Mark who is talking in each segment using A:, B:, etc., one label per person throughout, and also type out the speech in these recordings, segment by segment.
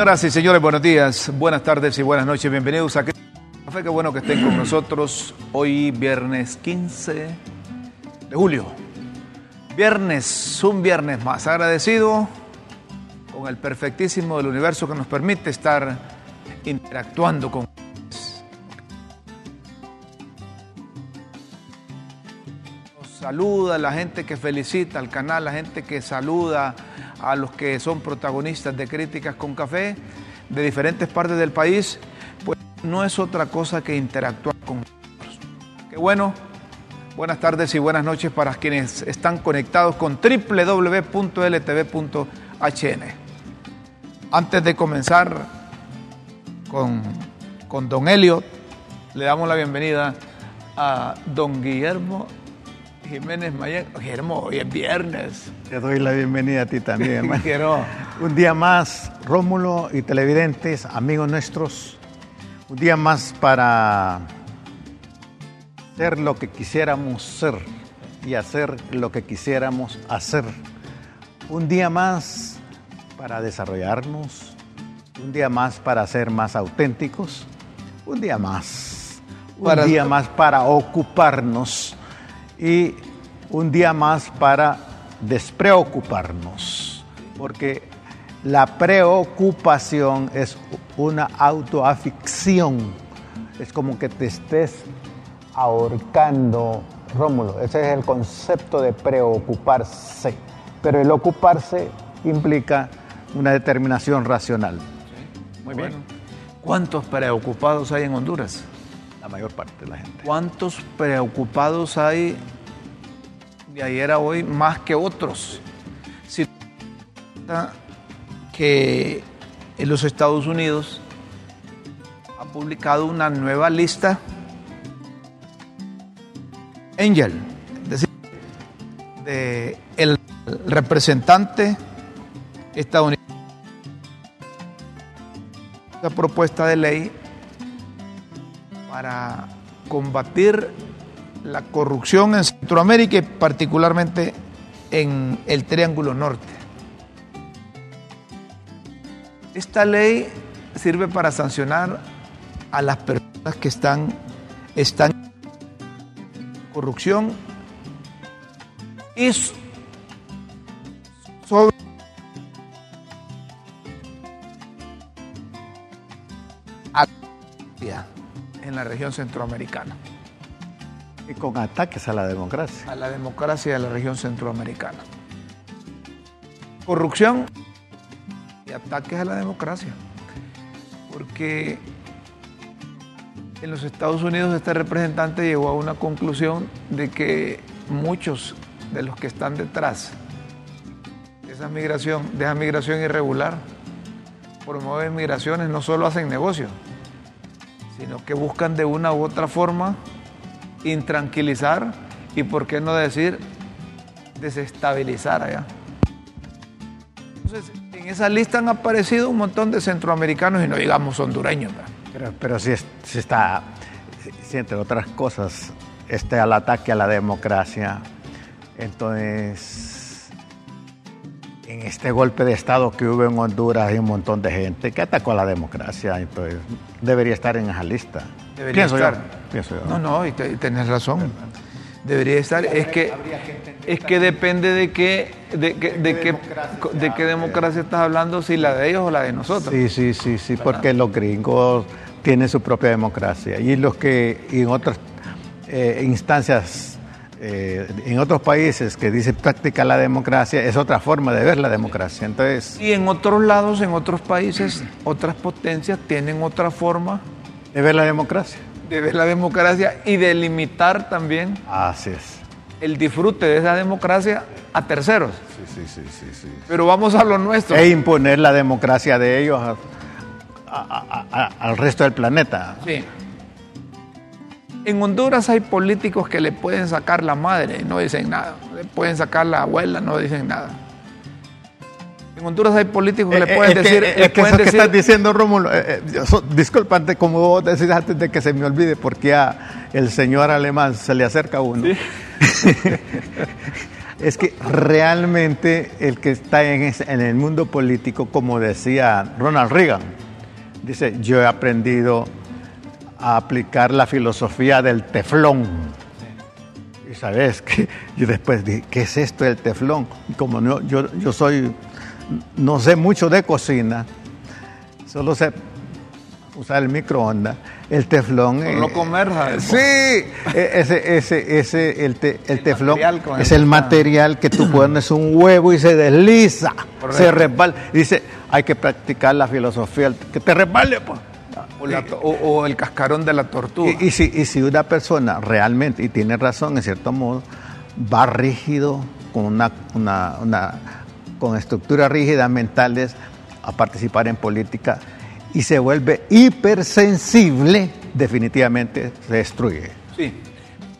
A: Señoras y señores, buenos días, buenas tardes y buenas noches. Bienvenidos a Café. Qué bueno que estén con nosotros hoy, viernes 15 de julio. Viernes, un viernes más. Agradecido con el perfectísimo del universo que nos permite estar interactuando con ustedes. Nos saluda la gente que felicita al canal, la gente que saluda a los que son protagonistas de Críticas con Café de diferentes partes del país, pues no es otra cosa que interactuar con nosotros. Qué bueno, buenas tardes y buenas noches para quienes están conectados con www.ltv.hn. Antes de comenzar con, con don Elliot, le damos la bienvenida a don Guillermo Jiménez Mayen. Guillermo, hoy es viernes.
B: Te doy la bienvenida a ti también, hermano.
A: Quiero.
B: Un día más, Rómulo y televidentes, amigos nuestros. Un día más para ser lo que quisiéramos ser y hacer lo que quisiéramos hacer. Un día más para desarrollarnos. Un día más para ser más auténticos. Un día más. Un
A: Para-
B: día más para ocuparnos y un día más para despreocuparnos, porque la preocupación es una autoaficción, es como que te estés ahorcando, Rómulo, ese es el concepto de preocuparse, pero el ocuparse implica una determinación racional,
A: Muy bien. ¿Cuántos preocupados hay en Honduras?
B: Mayor parte de la gente.
A: ¿Cuántos preocupados hay de ayer a hoy más que otros? Si que en los Estados Unidos ha publicado una nueva lista Angel, es decir, de el representante estadounidense la propuesta de ley para combatir la corrupción en Centroamérica y particularmente en el Triángulo Norte. Esta ley sirve para sancionar a las personas que están, están corrupción la región centroamericana.
B: Y con ataques a la democracia.
A: a la democracia de la región centroamericana. Corrupción y ataques a la democracia. Porque en los Estados Unidos este representante llegó a una conclusión de que muchos de los que están detrás de esa migración, de esa migración irregular, promueven migraciones, no solo hacen negocios, sino que buscan de una u otra forma intranquilizar y, por qué no decir, desestabilizar allá. Entonces, en esa lista han aparecido un montón de centroamericanos y no digamos hondureños.
B: Pero, pero sí, es- sí está, sí, entre otras cosas, este al ataque a la democracia. Entonces, en este golpe de Estado que hubo en Honduras hay un montón de gente que atacó a la democracia. Entonces, debería estar en esa lista.
A: Debería
B: Pienso
A: estar.
B: yo. Pienso yo.
A: No, no, y, te- y tenés razón. Debería estar. Es que, es que depende de qué, de, qué- de, qué, de qué democracia estás hablando, si la de ellos o la de nosotros.
B: Sí, sí, sí, sí, porque los gringos tienen su propia democracia y los que en otras eh, instancias eh, en otros países que dice práctica la democracia, es otra forma de ver la democracia. Entonces,
A: Y en otros lados, en otros países, otras potencias tienen otra forma
B: de ver la democracia.
A: de ver la democracia y de limitar también
B: Así es.
A: el disfrute de esa democracia a terceros.
B: Sí, sí, sí, sí, sí.
A: Pero vamos a lo nuestro.
B: E imponer la democracia de ellos a- a- a- a- al resto del planeta.
A: Sí. En Honduras hay políticos que le pueden sacar la madre y no dicen nada. Le pueden sacar la abuela, no dicen nada. En Honduras hay políticos que le
B: Eh,
A: pueden
B: eh,
A: decir.
B: eh,
A: le
B: es que
A: pueden
B: eso que
A: decir-
B: estás diciendo, Rómulo, eh, eh, yo so- disculpa, antes, como vos decís antes de que se me olvide, porque ya el señor alemán se le acerca a uno. es que realmente el que está en, en el mundo político, como decía Ronald Reagan, dice, yo he aprendido a aplicar la filosofía del teflón. Y sabes que yo después dije, ¿qué es esto del teflón? Y como no, yo, yo soy, no sé mucho de cocina, solo sé usar el microondas, el teflón.
A: No
B: eh,
A: comer, ¿sabes?
B: Sí, e- ese, ese, ese, el, te- el teflón es el material que tú pones un huevo y se desliza,
A: Correcto.
B: se resbala. Dice, hay que practicar la filosofía, que te resbale, pues.
A: O, la to- o- o el cascarón de la tortuga.
B: Y, y si, y si una persona realmente, y tiene razón en cierto modo, va rígido, con una, una, una- con estructuras rígidas mentales a participar en política y se vuelve hipersensible, definitivamente se destruye.
A: Sí.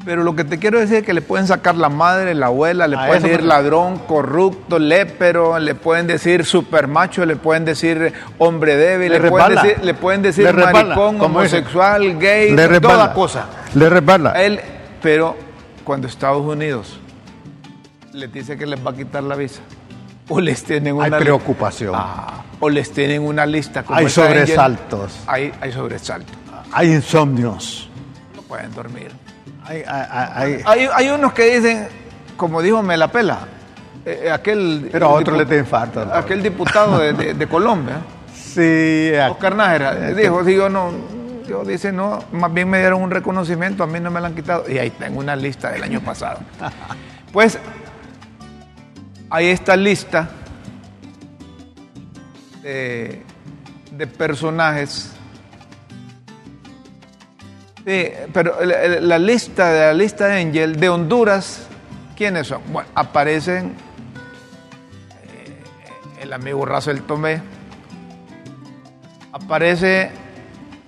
A: Pero lo que te quiero decir es que le pueden sacar la madre, la abuela, le
B: A
A: pueden decir ladrón, corrupto, lépero, le pueden decir supermacho, le pueden decir hombre débil,
B: Le
A: le, pueden decir, le pueden decir
B: Le resbala,
A: maricón, homosexual, gay,
B: Le
A: toda cosa.
B: Le resbala.
A: A él, pero cuando Estados Unidos les dice que les va a quitar la visa, o les tienen una
B: Hay preocupación,
A: Ah, o les tienen una lista como
B: hay
A: Angel,
B: sobresaltos,
A: hay, hay sobresaltos.
B: hay insomnios,
A: No pueden dormir.
B: Hay, hay- hay-
A: unos que dicen, como dijo Melapela, eh, eh, aquel.
B: pero a otro le da infarto. ¿no?
A: Aquel diputado de, de- de Colombia,
B: Sí,
A: Oscar Nájera, dijo, digo, no, yo dice, no, más bien me dieron un reconocimiento, a mí no me lo han quitado. Y ahí tengo una lista del año pasado. Pues, hay esta lista de, de personajes. Sí, pero la, lista de la lista de Angel de Honduras, ¿quiénes son? Bueno, aparecen eh, el amigo Russell Tomé, aparece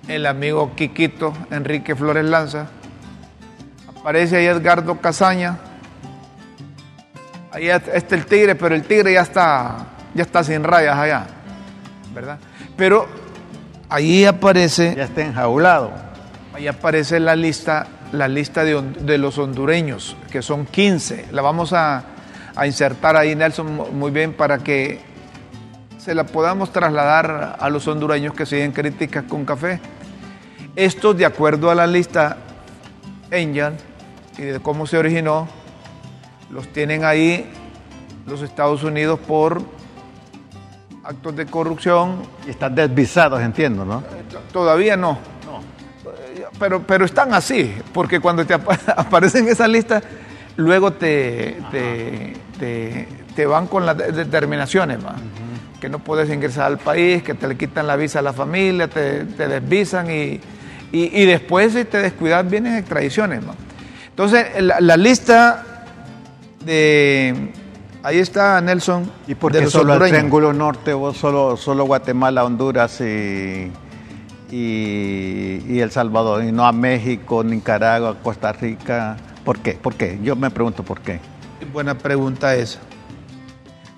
A: el amigo Quiquito Enrique Flores Lanza, aparece ahí Edgardo Casaña, ahí está el tigre, pero el tigre ya está, ya está sin rayas allá, ¿verdad? Pero ahí aparece
B: ya está enjaulado.
A: Ahí aparece la lista, la lista de, los hondureños, que son 15. La vamos a, a insertar ahí, Nelson, mu- muy bien, para que se la podamos trasladar a los hondureños que siguen críticas con café. Estos, de acuerdo a la lista Angel y de cómo se originó, los tienen ahí los Estados Unidos por actos de corrupción.
B: Y están desvisados, entiendo, ¿no?
A: Todavía no. Pero, pero están así, porque cuando te apa- aparece en esa lista, luego te, te, te- te van con las de- determinaciones, ¿va? que no puedes ingresar al país, que te le quitan la visa a la familia, te, te desvisan y, y, y después si te descuidas vienen extradiciones. ¿va? Entonces, la, la lista de... Ahí está Nelson.
B: ¿Y por qué solo el. Triángulo Norte o solo, solo Guatemala, Honduras y, y, y El Salvador? Y no a México, Nicaragua, Costa Rica. ¿Por qué? ¿Por qué? Yo me pregunto por qué.
A: Buena pregunta esa.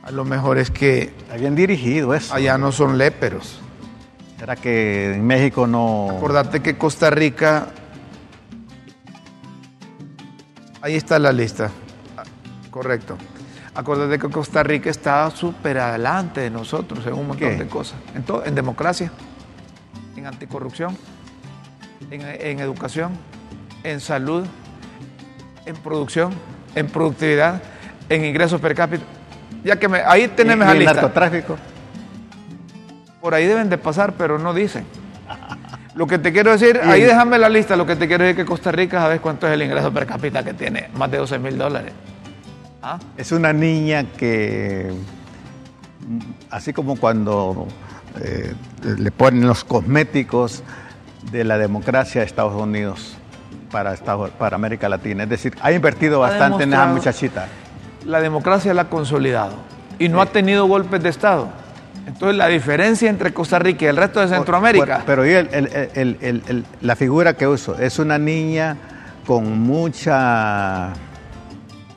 A: A lo mejor es que
B: bien dirigido eso.
A: allá no son léperos.
B: ¿Será que en México no...?
A: Acordate que Costa Rica. Ahí está la lista. Correcto. Acordate que Costa Rica está súper adelante de nosotros en un montón
B: ¿Qué?
A: de cosas. En, en democracia, en anticorrupción, en, en educación, en salud, en producción, en productividad, en ingresos per cápita. Ya que me, ahí
B: ¿Y,
A: tenemos lista.
B: narcotráfico?
A: Por ahí deben de pasar, pero no dicen. Lo que te quiero decir, ahí déjame la lista, lo que te quiero decir es que Costa Rica, ¿sabes cuánto es el ingreso per cápita que tiene? Más de 12 mil dólares.
B: ¿Ah? Es una niña que, así como cuando eh, le ponen los cosméticos de la democracia a Estados Unidos para, para América Latina, es decir, ha invertido bastante en esa muchachita.
A: La democracia la ha consolidado y no ha tenido golpes de Estado. Entonces la diferencia entre Costa Rica y el resto de Centroamérica.
B: pero la figura que uso es una niña con mucha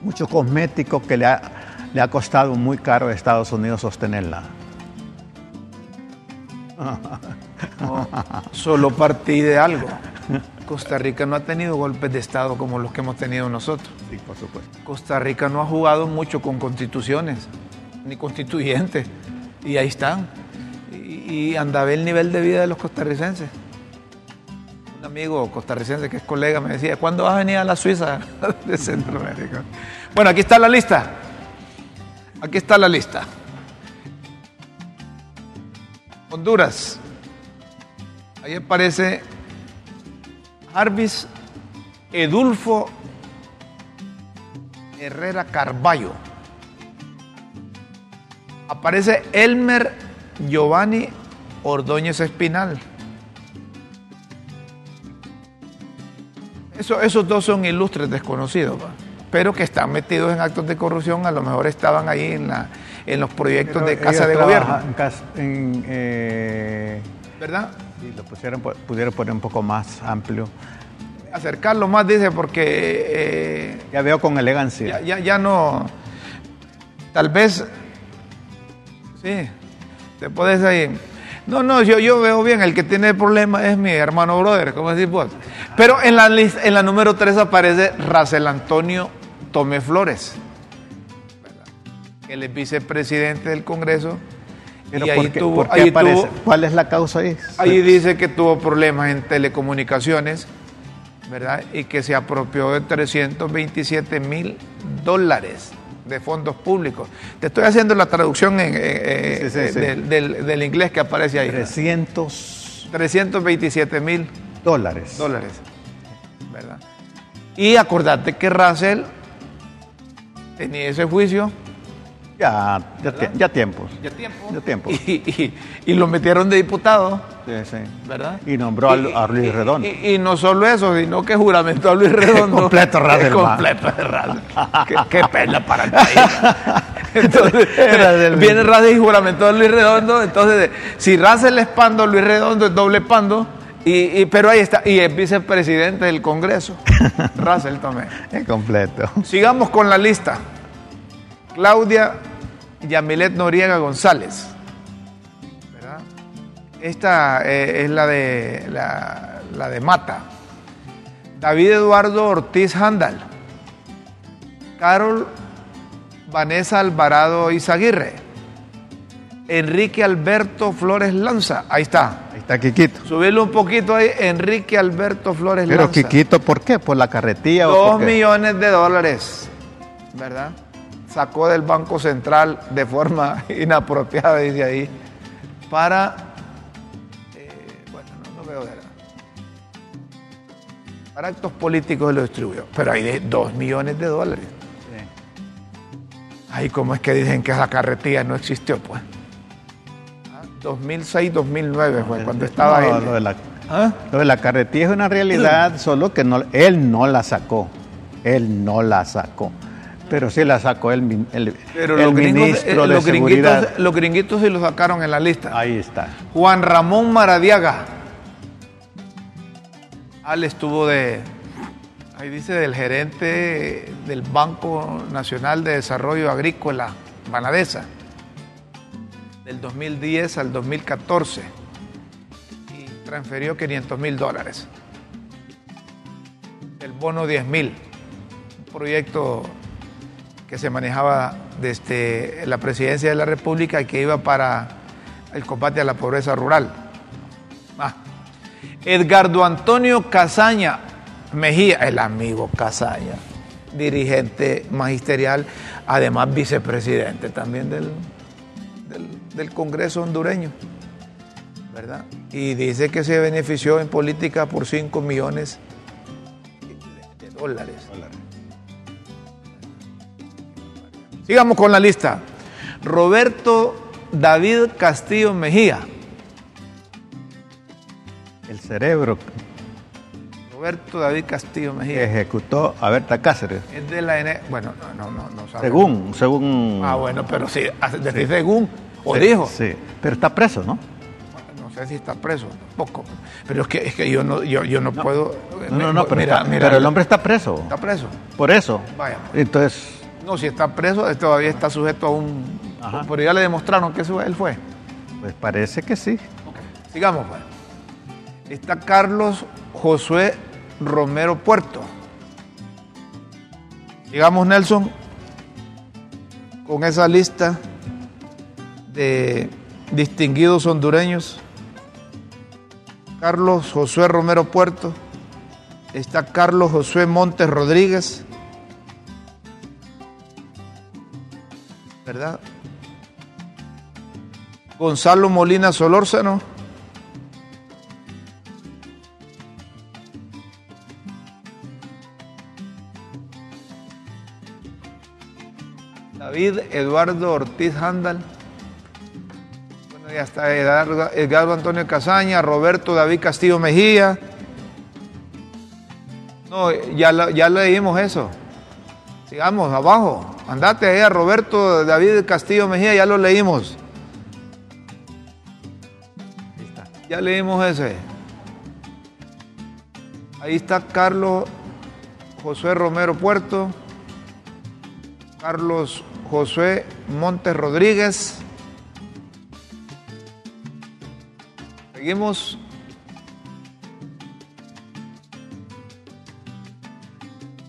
B: mucho cosmético que le ha, le ha costado muy caro a Estados Unidos sostenerla.
A: solo partí de algo. Costa Rica no ha tenido golpes de Estado como los que hemos tenido nosotros.
B: Sí, por supuesto.
A: Costa Rica no ha jugado mucho con constituciones, ni constituyentes. Y ahí están. Y, anda a ver el nivel de vida de los costarricenses. Un amigo costarricense que es colega me decía, ¿cuándo vas a venir a la Suiza de Centroamérica? Bueno, aquí está la lista. Aquí está la lista. Honduras. Ahí aparece Jarvis Edulfo Herrera Carballo aparece Elmer Giovanni Ordóñez Espinal. Eso, esos dos son ilustres desconocidos, pero que están metidos en actos de corrupción, a lo mejor estaban ahí en, la, en los proyectos de casa de gobierno.
B: Eh,
A: ¿Verdad?
B: Sí, lo pusieron, pudieron poner un poco más amplio.
A: Acercarlo más, dice, porque...
B: Eh, ya veo con elegancia.
A: ya, ya no... Tal vez Sí, te puedes ahí. No, no, yo, yo veo bien, el que tiene el problema es mi hermano brother, como decís vos. Pero en la, en la número 3 aparece Racel Antonio Tome Flores, él es vicepresidente del Congreso.
B: y ahí tuvo, ahí ¿Cuál es la causa ahí?
A: Ahí dice que tuvo problemas en telecomunicaciones, ¿verdad? Y que se apropió de 327 mil dólares de fondos públicos. Te estoy haciendo la traducción en, eh, Del, inglés que aparece ahí.
B: 300...
A: 327 mil
B: dólares.
A: Dólares. ¿Verdad? Y acordate que Russell tenía ese juicio
B: ya, ya, tiempos.
A: Ya tiempo.
B: Ya tiempo.
A: Y, lo metieron de diputado.
B: Sí, sí.
A: ¿Verdad?
B: Y nombró a, Luis Redondo.
A: Y, no solo eso, sino que juramentó a Luis Redondo.
B: completo Radel.
A: completo de qué, qué, pena para el país. Entonces, viene Radel y juramentó a Luis Redondo. Entonces, si Radel es pando, Luis Redondo es doble pando. Y, pero ahí está, y es vicepresidente del Congreso. Russell Tomé.
B: Es completo.
A: Sigamos con la lista. Claudia Yamilet Noriega González. Esta eh, es la de, la, de Mata. David Eduardo Ortiz Handal. Carol Vanessa Alvarado Izaguirre. Enrique Alberto Flores Lanza. Ahí está.
B: Ahí está Quiquito.
A: Subirlo un poquito ahí. Enrique Alberto Flores Lanza.
B: Pero Quiquito, ¿por qué? ¿Por la carretilla?
A: Dos millones de dólares. ¿Verdad? Sacó del Banco Central de forma inapropiada, dice ahí, para, eh, bueno, no, veo de para actos políticos lo distribuyó, pero hay de 2 millones de dólares. Ahí como es que dicen que esa carretilla no existió, pues. 2006, 2009 fue cuando estaba ahí.
B: Lo de, la, ¿Ah? lo de la carretilla es una realidad, solo que no, él no la sacó. Él no la sacó. Pero sí la sacó el, el,
A: Pero los ministro eh, de los Gringuitos, los gringuitos sí lo sacaron en la lista.
B: Ahí está.
A: Juan Ramón Maradiaga. Al estuvo de, ahí dice, del gerente del Banco Nacional de Desarrollo Agrícola, Banadesa, del 2010 al 2014. Y transfirió 500 mil dólares. El bono 10 mil. Un proyecto que se manejaba desde la presidencia de la República y que iba para el combate a la pobreza rural. Ah. Edgardo Antonio Casaña Mejía, el amigo Casaña, dirigente magisterial, además vicepresidente también del, del, Congreso hondureño. ¿verdad? Y dice que se benefició en política por 5 millones de dólares. Sigamos con la lista. Roberto David Castillo Mejía.
B: El cerebro
A: Roberto David Castillo Mejía.
B: ejecutó a Berta Cáceres.
A: Es de la N. Bueno, no, no, no, no.
B: Según, según.
A: Ah, bueno, pero sí, decir según, o dijo.
B: Sí, pero está preso, ¿no?
A: No sé si está preso, tampoco. Pero es que, es que yo no, yo, yo no puedo.
B: No, no, no, pero,
A: mira,
B: está-
A: mira,
B: pero el hombre está preso.
A: está preso.
B: Por eso.
A: Vaya.
B: Entonces,
A: No, si está preso, él todavía está sujeto a un.
B: Ajá.
A: Pero ya le demostraron que eso él fue.
B: pues parece que sí.
A: Sigamos, pues. Está Carlos Josué Romero Puerto. Sigamos, Nelson, con esa lista de distinguidos hondureños. Carlos Josué Romero Puerto. Está Carlos Josué Montes Rodríguez. ¿Verdad? Gonzalo Molina Solórzano. David Eduardo Ortiz Handal. Bueno, ya está Edgardo, Antonio Casaña, Roberto David Castillo Mejía. No, ya, ya leímos eso. Sigamos abajo. Andate ahí a Roberto David Castillo Mejía, ya lo leímos. Ya leímos ese. Ahí está Carlos Josué Romero Puerto. Carlos Josué Montes Rodríguez. Seguimos.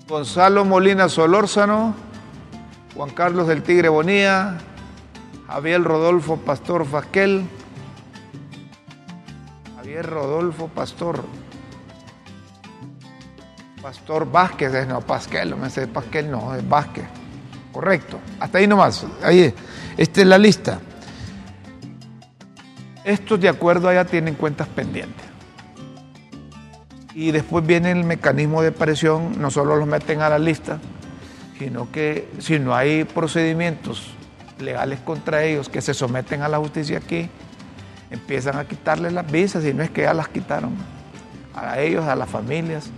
A: Gonzalo Molina Solórzano, Juan Carlos del Tigre Bonía, Javier Rodolfo Pastor Fasquel, Javier Rodolfo Pastor, Pastor Vázquez, es, no, Pasquel, me sé, Pasquel no, es Vázquez. Correcto. Hasta ahí nomás. Ahí. Esta es la lista. Estos de acuerdo allá tienen cuentas pendientes. Y después viene el mecanismo de presión, no solo los meten a la lista, sino que si no hay procedimientos legales contra ellos que se someten a la justicia aquí, empiezan a quitarles las visas, y no es que ya las quitaron, a ellos, a las familias,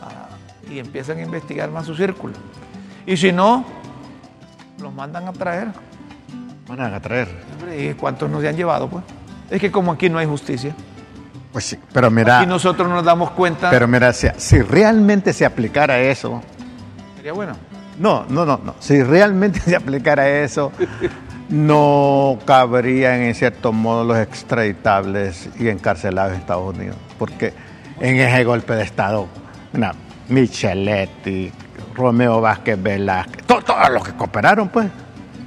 A: a- y empiezan a investigar más su círculo. Y si no, los mandan a traer.
B: Van a traer.
A: ¿Y cuántos nos han llevado? Pues? Es que como aquí no hay justicia,
B: Pues sí, pero mira,
A: aquí nosotros nos damos cuenta,
B: pero mira, si, si realmente se aplicara eso,
A: sería bueno.
B: no, no, no, no, si realmente se aplicara eso, no cabrían en cierto modo los extraditables y encarcelados en Estados Unidos, porque en ese golpe de Estado, mira, Micheletti, Romeo Vázquez Velázquez, to- todos los que cooperaron, pues,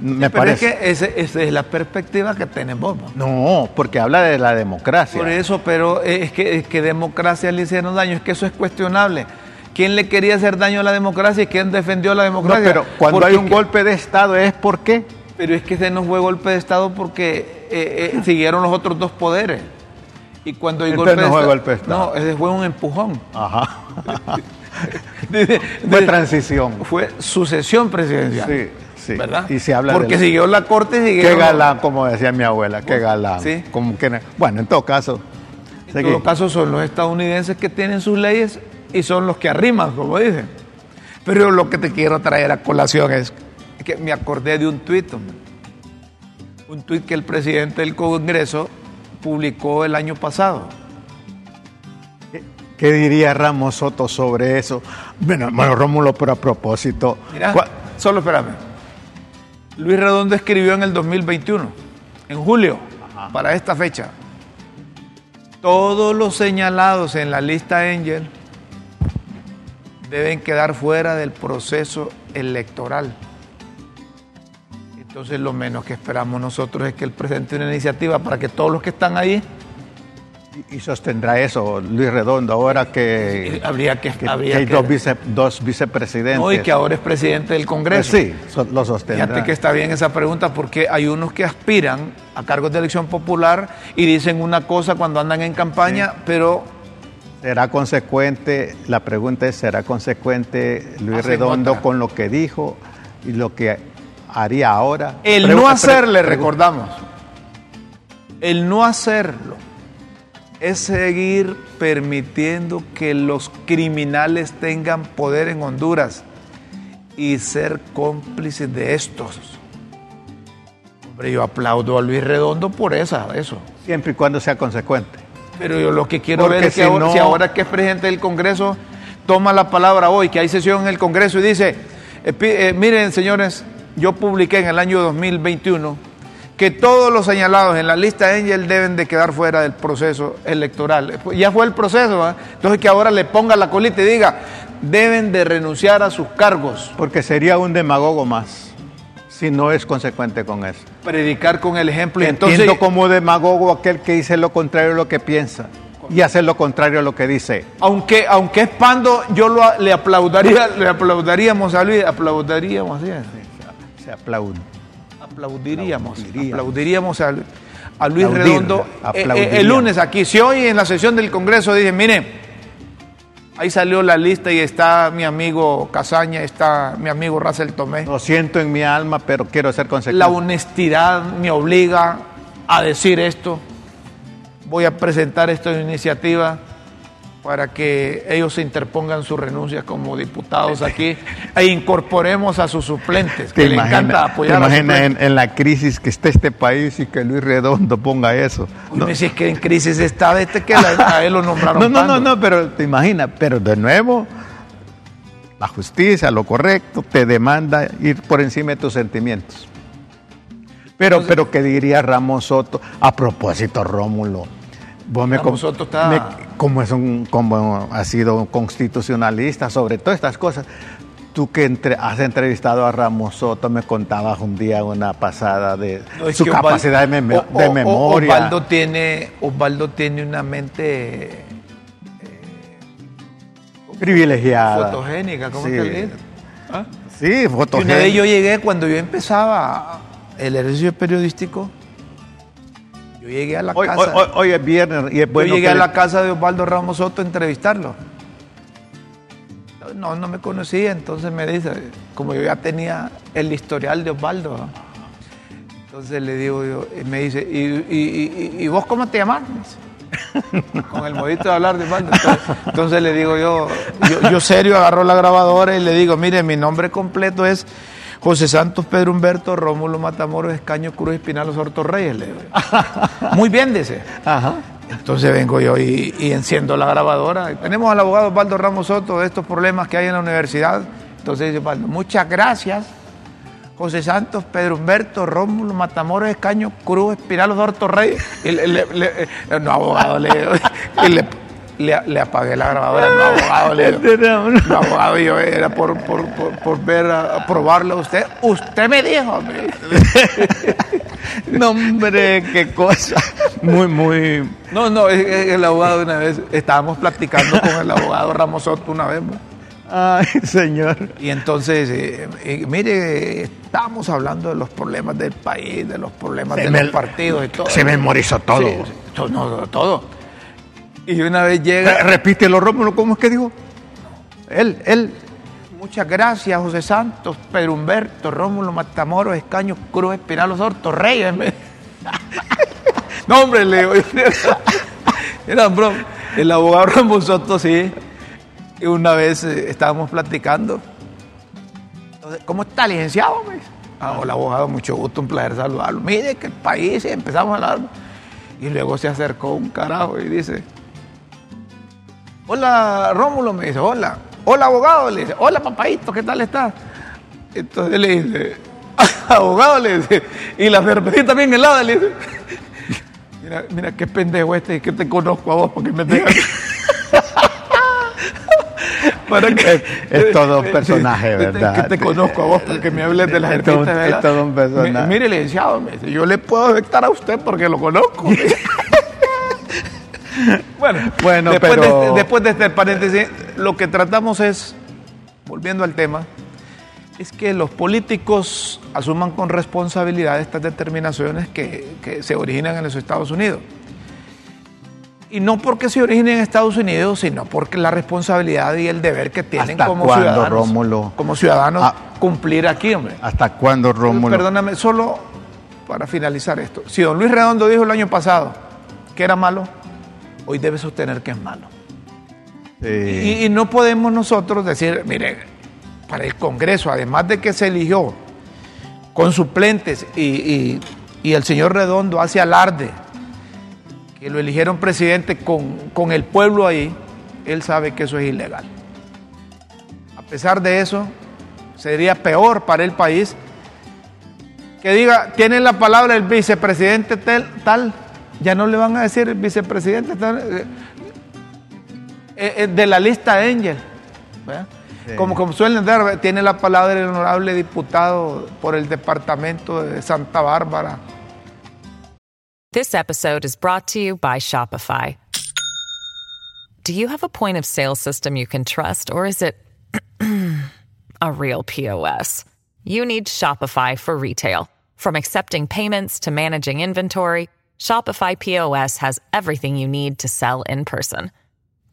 B: me
A: Pero
B: parece.
A: es que ese- esa es la perspectiva que tenemos. ¿no?
B: No, porque habla de la democracia.
A: Por eso, pero es que, es que democracia le hicieron daño, es que eso es cuestionable. ¿Quién le quería hacer daño a la democracia y quién defendió la
B: No,
A: democracia?
B: pero cuando
A: Porque
B: hay un
A: es que-
B: golpe de Estado es porque
A: Pero es que ese no fue golpe de Estado porque eh, eh, siguieron los otros dos poderes. Y cuando hay
B: Entonces
A: golpe,
B: no
A: de
B: fue golpe de Estado.
A: No, ese fue un empujón.
B: Ajá.
A: De- de-
B: Fue transición.
A: Fue sucesión presidencial.
B: Sí, sí.
A: ¿Verdad?
B: Y se habla
A: Porque
B: del-
A: siguió la corte y
B: Qué galán, como decía mi abuela, qué galán.
A: Sí.
B: Como que, bueno, en todo caso.
A: En todo caso, son los estadounidenses que tienen sus leyes y son los que arriman, como dicen. Pero lo que te quiero traer a colación es que me acordé de un tuit, un tuit que el presidente del Congreso publicó el año pasado.
B: ¿Qué, diría Ramos Soto sobre eso? Bueno, bueno, Rómulo, pero a propósito.
A: Mira,
B: ¿cuál-
A: solo espérame. Luis Redondo escribió en el 2021, en julio, para esta fecha. Todos los señalados en la lista Angel deben quedar fuera del proceso electoral. Entonces lo menos que esperamos nosotros es que él presente una iniciativa para que todos los que están ahí
B: Y sostendrá eso Luis Redondo ahora que,
A: habría que,
B: que-
A: habría
B: que hay
A: que-
B: dos, vice- dos vicepresidentes.
A: No, y que ahora es presidente del Congreso.
B: Pues sí, so- lo sostendrá.
A: Fíjate que está bien esa pregunta porque hay unos que aspiran a cargos de elección popular y dicen una cosa cuando andan en campaña, pero
B: ¿Será consecuente? La pregunta es, ¿será consecuente Luis Redondo
A: otra.
B: con lo que dijo y lo que haría ahora?
A: el no hacerle, recordamos, el no hacerlo es seguir permitiendo que los criminales tengan poder en Honduras y ser cómplices de estos. Hombre, yo aplaudo a Luis Redondo por esa, eso.
B: Siempre y cuando sea consecuente.
A: Pero yo lo que quiero
B: Porque
A: ver es que ahora,
B: no-
A: si ahora que es presidente del Congreso toma la palabra hoy, que hay sesión en el Congreso y dice, eh, eh, miren señores, yo publiqué en el año 2021 que todos los señalados en la lista Angel deben de quedar fuera del proceso electoral. Ya fue el proceso, ¿ah? entonces que ahora le ponga la colita y diga, deben de renunciar a sus cargos,
B: Porque sería un demagogo más si no es consecuente con eso.
A: predicar con el ejemplo y
B: Entiendo
A: entonces...
B: como demagogo aquel que dice lo contrario a lo que piensa y hace lo contrario a lo que dice.
A: Aunque, aunque es pando, yo lo, le aplaudaría, le aplaudaríamos a Luis, aplaudaríamos, ¿sí?
B: Se aplaude.
A: Aplaudiríamos,
B: Aplaudiríamos.
A: aplaudiríamos a, a Luis
B: Aplaudir,
A: Redondo eh, eh, el lunes aquí. Si hoy en la sesión del Congreso dicen, miren, ahí salió la lista y está mi amigo Casaña, está mi amigo Russell Tomé.
B: Lo siento en mi alma, pero quiero ser
A: La
B: consecuente.
A: honestidad me obliga a decir esto. Voy a presentar esta iniciativa para que ellos se interpongan sus renuncias como diputados aquí e incorporemos a sus suplentes, que
B: ¿Te
A: le encanta
B: te
A: apoyar a sus
B: imaginas
A: suplentes.
B: en, en la crisis que está este país y que Luis Redondo ponga eso? No,
A: Oye, si es que en crisis está, vete que la- a él lo nombraron.
B: no, no, no, no, pero te imaginas, pero de nuevo, la justicia, lo correcto, te demanda ir por encima de tus sentimientos. Pero, pero ¿qué diría Ramos Soto? A propósito, Rómulo. Vos me
A: Soto está-
B: me- como, es un, como ha sido un constitucionalista sobre todas estas cosas. Tú que entre- has entrevistado a Ramos Soto, me contabas un día una pasada de
A: No,
B: su capacidad de,
A: O- o-
B: memoria.
A: Osvaldo tiene, Osvaldo tiene una mente
B: privilegiada.
A: fotogénica, ¿cómo
B: Sí.
A: es que le dice? ¿Ah?
B: Sí,
A: Y una
B: fotogénica.
A: vez yo llegué, cuando yo empezaba el ejercicio periodístico, yo llegué a la
B: Hoy,
A: casa.
B: hoy- es viernes y es bueno
A: yo llegué a la casa de Osvaldo Ramos Soto a entrevistarlo. No, no me conocía, entonces me dice, como yo ya tenía el historial de Osvaldo, ¿no? entonces le digo yo, y me dice, ¿y, y- y- y vos cómo te llamás? Con el modito de hablar de Osvaldo. Entonces, entonces le digo yo, yo, yo serio agarro la grabadora y le digo, mire, mi nombre completo es José Santos Pedro Humberto Rómulo Matamoros Escaño Cruz Espinal Osorto Reyes. Le digo. Muy bien, dice.
B: Ajá.
A: Entonces vengo yo y, y enciendo la grabadora. Tenemos al abogado Osvaldo Ramos Soto de estos problemas que hay en la universidad. Entonces dice Osvaldo, muchas gracias. José Santos, Pedro Humberto, Rómulo, Matamoros, Escaño, Cruz, Espiral, Osorto Reyes. Y le, le- le- eh, no, abogado, le, y le, le- le apagué la grabadora. No, abogado, le digo. No, abogado, yo era por, por, por, por ver, a, a probarlo a usted. Usted me dijo, hombre.
B: No, hombre, qué cosa. Muy, muy.
A: No, no, el abogado una vez, estábamos platicando con el abogado Ramos Soto una vez. ¿no?
B: Ay, señor.
A: Y entonces, eh, eh, mire, estamos hablando de los problemas del país, de los problemas
B: Se
A: de
B: me-
A: los partidos y todo.
B: se memorizó todo.
A: Sí, no, todo. Y una vez llega,
B: Repítelo, Rómulo, ¿cómo es que dijo? Él, él.
A: muchas gracias, José Santos, Pedro Humberto, Rómulo Matamoros, Escaño, Cruz, Espinal, Osorto, Reyes. no, hombre, le digo, era. El abogado Ramos Soto, sí. Y una vez eh, estábamos platicando. Entonces, ¿cómo está, licenciado? Me dice. Ah, hola, abogado, mucho gusto, un placer saludarlo. Mire que el país, y empezamos a hablar. Y luego se acercó un carajo y dice, hola, Rómulo, me dice, hola. Hola, abogado, le dice, hola, papadito, ¿qué tal estás? Entonces le dice, abogado, le dice, y la cervecita bien helada, le dice. Mira, mira qué pendejo este, que te conozco a vos, porque me tengas... Para que,
B: Es- es todo un personaje, ¿verdad?
A: Que te conozco a vos porque me hables de la
B: Es todo un-
A: cerveza,
B: es todo un personaje.
A: Mi- Mire, licenciado, me dice, yo le puedo afectar a usted porque lo conozco. bueno,
B: Bueno,
A: después,
B: pero-
A: de, después de este paréntesis, lo que tratamos es, volviendo al tema, es que los políticos asuman con responsabilidad estas determinaciones que, que se originan en los Estados Unidos. Y no porque se originen en Estados Unidos, sino porque la responsabilidad y el deber que tienen
B: ¿Hasta
A: como
B: cuándo,
A: ciudadanos.
B: Rómulo?
A: Como ciudadanos,
B: Ah.
A: cumplir aquí, hombre.
B: ¿Hasta cuándo, Rómulo?
A: Perdóname, solo para finalizar esto. Si don Luis Redondo dijo el año pasado que era malo, hoy debe sostener que es malo.
B: Eh,
A: Y, y no podemos nosotros decir, mire, para el Congreso, además de que se eligió con suplentes y, y- y el señor Redondo hace alarde que lo eligieron presidente con, con el pueblo ahí, él sabe que eso es ilegal. A pesar de eso, sería peor para el país que diga, tiene la palabra el vicepresidente tal, ya no le van a decir el vicepresidente eh, eh, de la lista Angel. Como, como suelen dar, tiene la palabra el honorable diputado por el departamento de Santa Bárbara.
C: This episode is brought to you by Shopify. Do you have a point of sale system you can trust, or is it a real POS? You need Shopify for retail. From accepting payments to managing inventory, Shopify POS has everything you need to sell in person.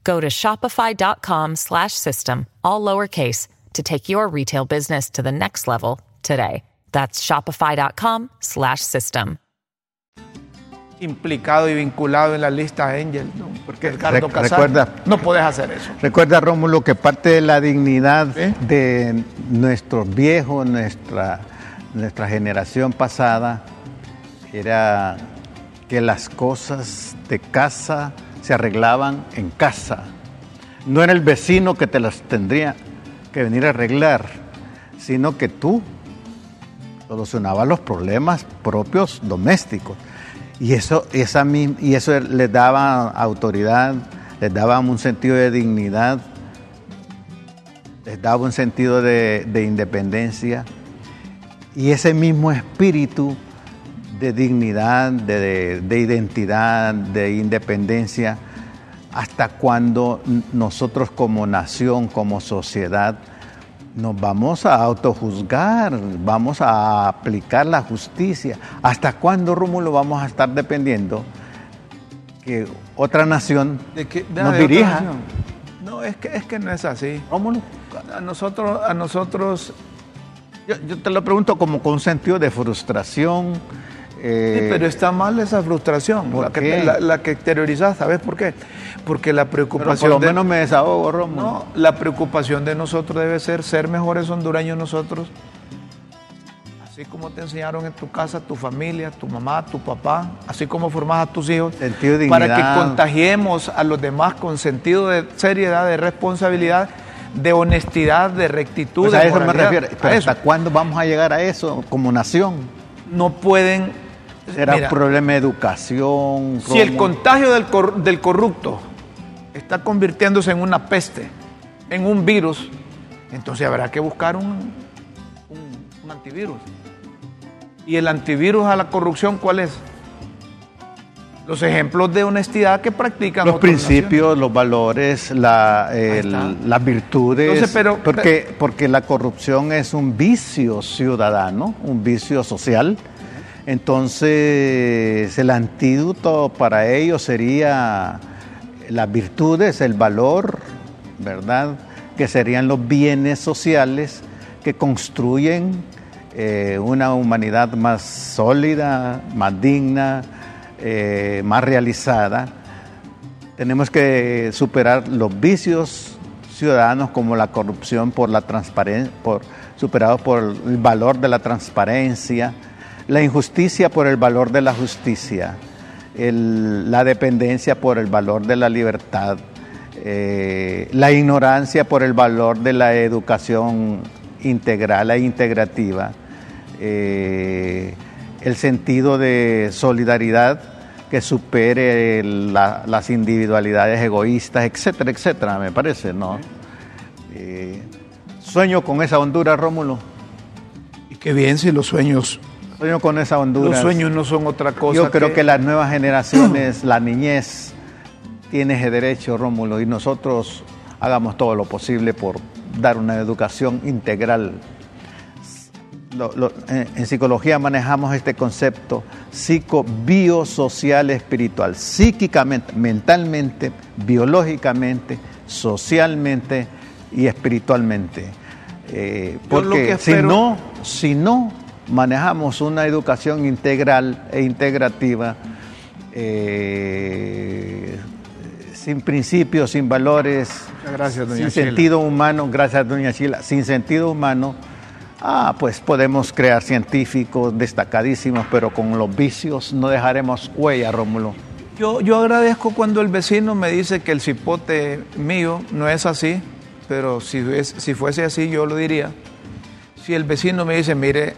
C: Go to shopify.com slash system, all lowercase, to take your retail business to the next level today. That's shopify.com slash system.
A: implicado y vinculado en la lista Angel, ¿no? porque Edgardo
B: Rec-
A: Casal,
B: recuerda-
A: no puedes hacer eso.
B: Recuerda, Rómulo, que parte de la dignidad
A: ¿Sí?
B: de nuestros viejos, nuestra, nuestra generación pasada, era que las cosas de casa se arreglaban en casa. No era el vecino que te las tendría que venir a arreglar, sino que tú solucionabas los problemas propios domésticos. Y eso, esa, y eso les daba autoridad, les daba un sentido de dignidad, les daba un sentido de independencia. Y ese mismo espíritu de dignidad, de, de- de identidad, de independencia, hasta cuando nosotros como nación, como sociedad, nos vamos a autojuzgar, vamos a aplicar la justicia. ¿Hasta cuándo, Rómulo, vamos a estar dependiendo que otra nación
A: ¿De qué- de-
B: nos dirija?
A: nación? No, es que, es que no es así.
B: Rómulo,
A: A nosotros, a nosotros
B: yo, yo te lo pregunto como con un sentido de frustración. Eh,
A: Sí, pero está mal esa frustración,
B: ¿por
A: la que, la, la que exteriorizás, ¿sabes por qué? Porque la
B: pero por
A: preocupación
B: lo
A: de,
B: menos me desahogo, Rómulo.
A: no, la preocupación de nosotros debe ser ser mejores hondureños nosotros, así como te enseñaron en tu casa, tu familia, tu mamá, tu papá, así como formás a tus hijos,
B: Sentido de
A: para que contagiemos a los demás con sentido de seriedad, de responsabilidad, de honestidad, de rectitud,
B: Pues
A: de
B: a eso me
A: moralidad,
B: refiero.
A: a
B: Pero
A: eso.
B: ¿Hasta cuándo vamos a llegar a eso como nación?
A: No pueden
B: Será
A: Mira,
B: un problema de educación.
A: Si el contagio del, cor- del corrupto está convirtiéndose en una peste, en un virus, entonces habrá que buscar un, un- un antivirus. ¿Y el antivirus a la corrupción cuál es? Los ejemplos de honestidad que practican
B: los principios, los valores, la, las virtudes,
A: Entonces, pero-
B: porque, porque la corrupción es un vicio ciudadano, un vicio social. Entonces, el antídoto para ello sería las virtudes, el valor, ¿verdad? Que serían los bienes sociales que construyen eh, una humanidad más sólida, más digna, eh, más realizada. Tenemos que superar los vicios ciudadanos como la corrupción por la transparencia, por, superados por el valor de la transparencia, la injusticia por el valor de la justicia, el- la dependencia por el valor de la libertad, eh, la ignorancia por el valor de la educación integral e integrativa, eh, el sentido de solidaridad que supere la- las individualidades egoístas, etcétera, etcétera, me parece, ¿no? Eh, sueño con esa Honduras, Rómulo.
A: Y qué bien si los sueños,
B: Sueño con esa Honduras.
A: los sueños no son otra cosa.
B: Yo creo que las nuevas generaciones, la niñez, tiene ese derecho, Rómulo, y nosotros hagamos todo lo posible por dar una educación integral. en, psicología manejamos este concepto psico-biosocial espiritual, psíquicamente, mentalmente, biológicamente, socialmente y espiritualmente. Eh, porque si no, si no manejamos una educación integral e integrativa, eh, sin principios, sin valores,
A: gracias,
B: sin sentido humano, gracias doña Chila, sin sentido humano, ah, pues podemos crear científicos destacadísimos, pero con los vicios no dejaremos huella, Rómulo.
A: Yo, yo agradezco cuando el vecino me dice que el cipote mío no es así, pero si, si fuese así yo lo diría. Si el vecino me dice, mire,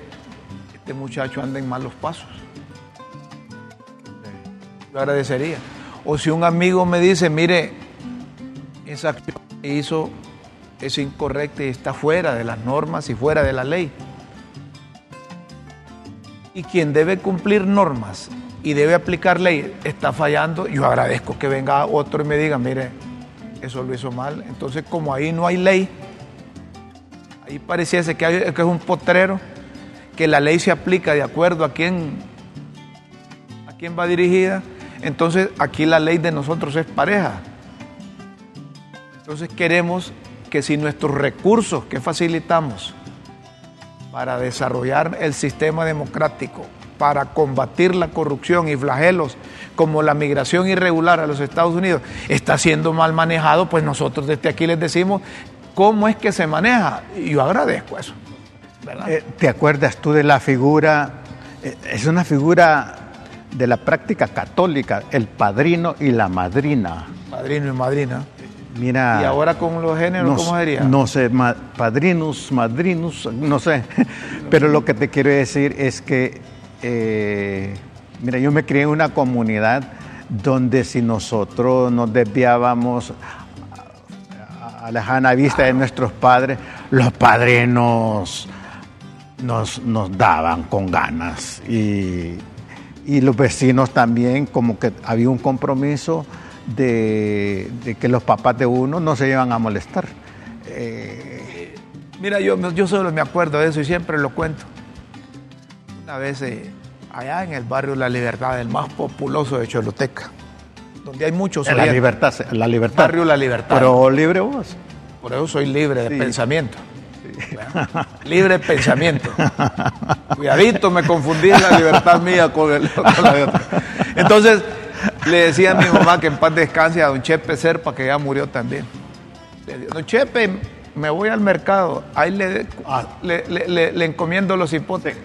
A: este muchacho anda en malos pasos, yo agradecería. O si un amigo me dice, mire, esa acción que hizo es incorrecta y está fuera de las normas y fuera de la ley. Y quien debe cumplir normas y debe aplicar ley está fallando, yo agradezco que venga otro y me diga, mire, eso lo hizo mal. Entonces, como ahí no hay ley, ahí pareciese que, que es un potrero, que la ley se aplica de acuerdo a quién, a quién va dirigida entonces aquí la ley de nosotros es pareja. Entonces queremos que si nuestros recursos que facilitamos para desarrollar el sistema democrático, para combatir la corrupción y flagelos como la migración irregular a los Estados Unidos está siendo mal manejado, pues nosotros desde aquí les decimos cómo es que se maneja. Y yo agradezco eso.
B: Eh, ¿Te acuerdas tú de la figura? Eh, es una figura de la práctica católica, el padrino y la madrina.
A: Padrino y madrina.
B: Mira.
A: ¿Y ahora con los géneros cómo sería?
B: No sé, padrinos, madrinos, no sé. Pero lo que te quiero decir es que, eh, mira, yo me crié en una comunidad donde si nosotros nos desviábamos a la vista de nuestros padres, los padrinos nos, nos daban con ganas y y los vecinos también, como que había un compromiso de, que los papás de uno no se llevan a molestar.
A: Eh, Mira, yo, yo solo me acuerdo de eso y siempre lo cuento. Una vez eh, allá en el barrio La Libertad, el más populoso de Choluteca, donde hay muchos...
B: La libertad, la libertad.
A: Barrio La Libertad.
B: Pero libre vos.
A: Por eso soy libre de pensamiento. Libre pensamiento. Cuidadito, me confundí la libertad mía con, el, la Entonces, le decía a mi mamá que en paz descanse a don Chepe Serpa, que ya murió también. don Chepe, me voy al mercado, ahí le, ah. le, encomiendo los hipótesis.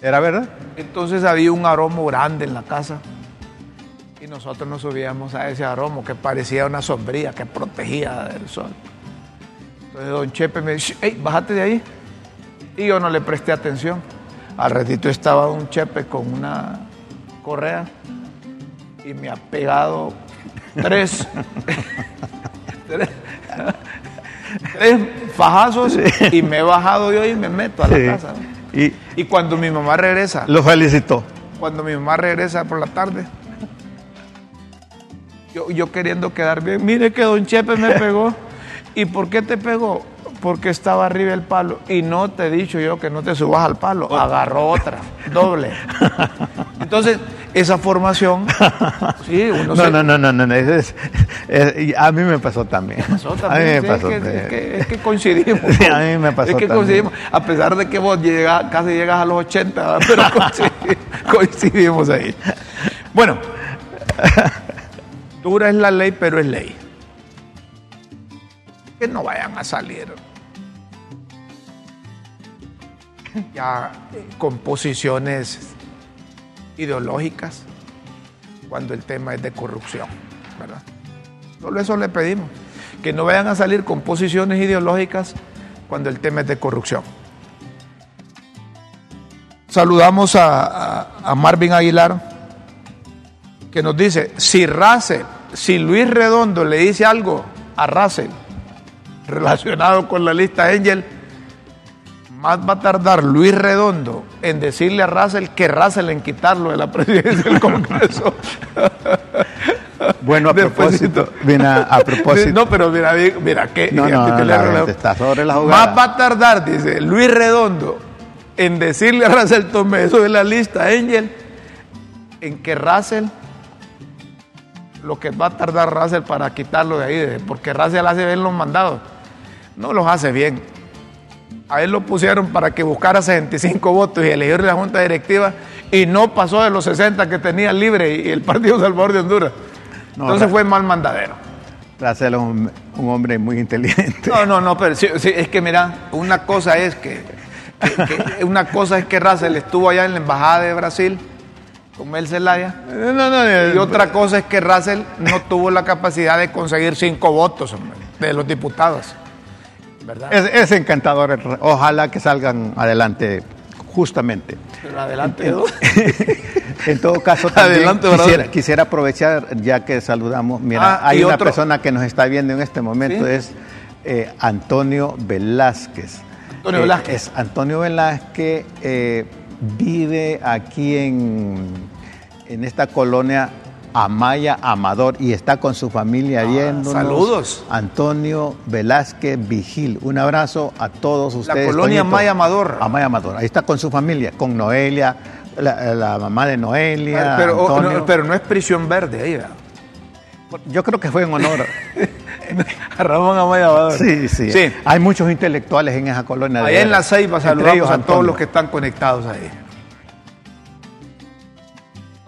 B: ¿Era verdad?
A: Entonces había un aroma grande en la casa y nosotros nos subíamos a ese aroma que parecía una sombría que protegía del sol. Entonces don Chepe me dice, hey, bájate de ahí. Y yo no le presté atención. Al ratito estaba don Chepe con una correa y me ha pegado tres, tres, fajazos y me he bajado yo y me meto a la casa. Y, y, cuando mi mamá regresa.
B: Lo felicitó.
A: Cuando mi mamá regresa por la tarde. Yo, yo queriendo quedar bien. Mire que don Chepe me pegó. ¿Y por qué te pegó? Porque estaba arriba el palo. Y no te he dicho yo que no te subas al palo. Agarró otra, doble. Entonces, esa formación.
B: Sí, uno no, no, no, no, no, a mí me pasó también.
A: pasó también. A mí me pasó es, que, es, que, coincidimos. Sí,
B: a mí me pasó
A: Es que coincidimos. A pesar de que vos llegas, casi llegas a los 80, pero coincidimos ahí. Bueno, dura es la ley, pero es ley que no vayan a salir ya con posiciones ideológicas cuando el tema es de corrupción, ¿verdad? Solo eso le pedimos, que no vayan a salir con posiciones ideológicas cuando el tema es de corrupción. Saludamos a, Marvin Aguilar, que nos dice, si Russell, si Luis Redondo le dice algo a Russell, relacionado con la lista Angel, más va a tardar Luis Redondo en decirle a Russell que Russell en quitarlo de la presidencia del Congreso.
B: Bueno, a propósito, mira, a propósito.
A: No, pero mira, mira, que,
B: no, no,
A: que
B: la está sobre la jugada.
A: Más va a tardar, dice Luis Redondo, en decirle a Russell Tomé, eso de la lista, Angel, en que Russell, lo que va a tardar Russell para quitarlo de ahí, porque Russell hace bien los mandados, no los hace bien. A él lo pusieron para que buscara 65 votos y elegir la junta directiva y no pasó de los 60 que tenía libre y el Partido Salvador de Honduras. Entonces fue mal mandadero.
B: Russell es un, un, hombre muy inteligente.
A: No, no, no, pero sí, sí, es que mira, una cosa es que, que, que, una cosa es que Russell estuvo allá en la embajada de Brasil con Mel Zelaya.
B: No, no, no,
A: y otra cosa es que Russell no tuvo la capacidad de conseguir cinco votos hombre, de los diputados. ¿Verdad?
B: Es, es, encantador. Ojalá que salgan adelante justamente.
A: Pero adelante, ¿no?
B: en todo caso, también adelante, quisiera, quisiera, aprovechar, ya que saludamos, mira, ah, hay una otro? persona que nos está viendo en este momento, ¿Sí? es eh, Antonio Velázquez.
A: Antonio Velázquez.
B: Eh, es Antonio Velázquez eh, vive aquí en, en esta colonia Amaya Amador y está con su familia viendo.
A: Ah, saludos.
B: Antonio Velázquez Vigil. Un abrazo a todos ustedes.
A: La colonia Amaya Amador.
B: Amaya Amador. Ahí está con su familia, con Noelia, la, la mamá de Noelia.
A: Pero, Antonio. No, pero no es prisión verde ahí, ¿verdad?
B: Yo creo que fue en honor.
A: a Ramón Amaya Amador.
B: Sí, sí, sí, Hay muchos intelectuales en esa colonia.
A: Ahí en la Ceiba saludamos a todos los que están conectados ahí.